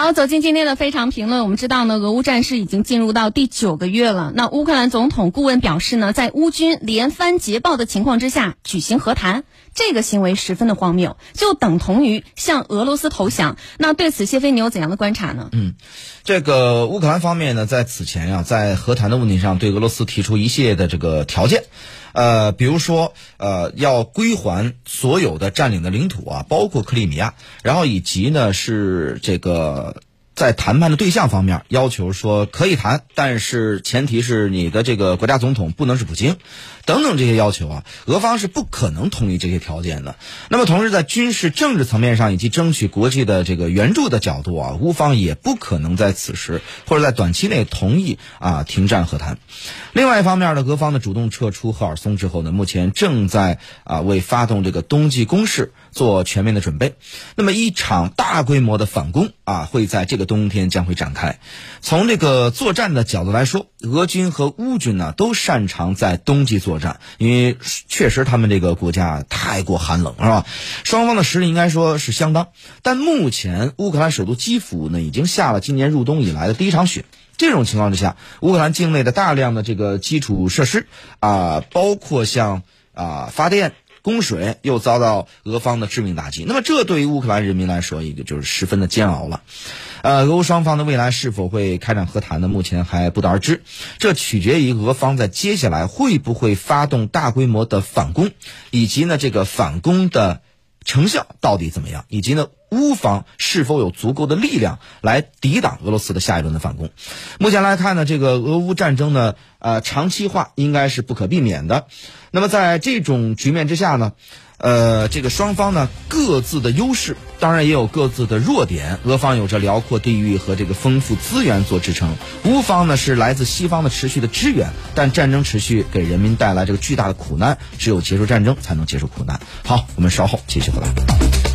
好，走进今天的非常评论。我们知道呢，俄乌战事已经进入到第九个月了。那乌克兰总统顾问表示呢，在乌军连番捷报的情况之下举行和谈，这个行为十分的荒谬，就等同于向俄罗斯投降。那对此，谢飞你有怎样的观察呢？嗯，这个乌克兰方面呢，在此前呀，在和谈的问题上对俄罗斯提出一系列的这个条件。呃，比如说，呃，要归还所有的占领的领土啊，包括克里米亚，然后以及呢是这个在谈判的对象方面要求说可以谈，但是前提是你的这个国家总统不能是普京。等等这些要求啊，俄方是不可能同意这些条件的。那么，同时在军事政治层面上以及争取国际的这个援助的角度啊，乌方也不可能在此时或者在短期内同意啊停战和谈。另外一方面呢，俄方呢主动撤出赫尔松之后呢，目前正在啊为发动这个冬季攻势做全面的准备。那么一场大规模的反攻啊，会在这个冬天将会展开。从这个作战的角度来说，俄军和乌军呢都擅长在冬季作。战，因为确实他们这个国家太过寒冷，是吧？双方的实力应该说是相当，但目前乌克兰首都基辅呢，已经下了今年入冬以来的第一场雪。这种情况之下，乌克兰境内的大量的这个基础设施啊，包括像啊发电。供水又遭到俄方的致命打击，那么这对于乌克兰人民来说，一个就是十分的煎熬了。呃，俄乌双方的未来是否会开展和谈呢？目前还不得而知，这取决于俄方在接下来会不会发动大规模的反攻，以及呢这个反攻的成效到底怎么样，以及呢乌方是否有足够的力量来抵挡俄罗斯的下一轮的反攻。目前来看呢，这个俄乌战争呢，呃，长期化应该是不可避免的。那么在这种局面之下呢，呃，这个双方呢各自的优势，当然也有各自的弱点。俄方有着辽阔地域和这个丰富资源做支撑，乌方呢是来自西方的持续的支援。但战争持续给人民带来这个巨大的苦难，只有结束战争才能结束苦难。好，我们稍后继续回来。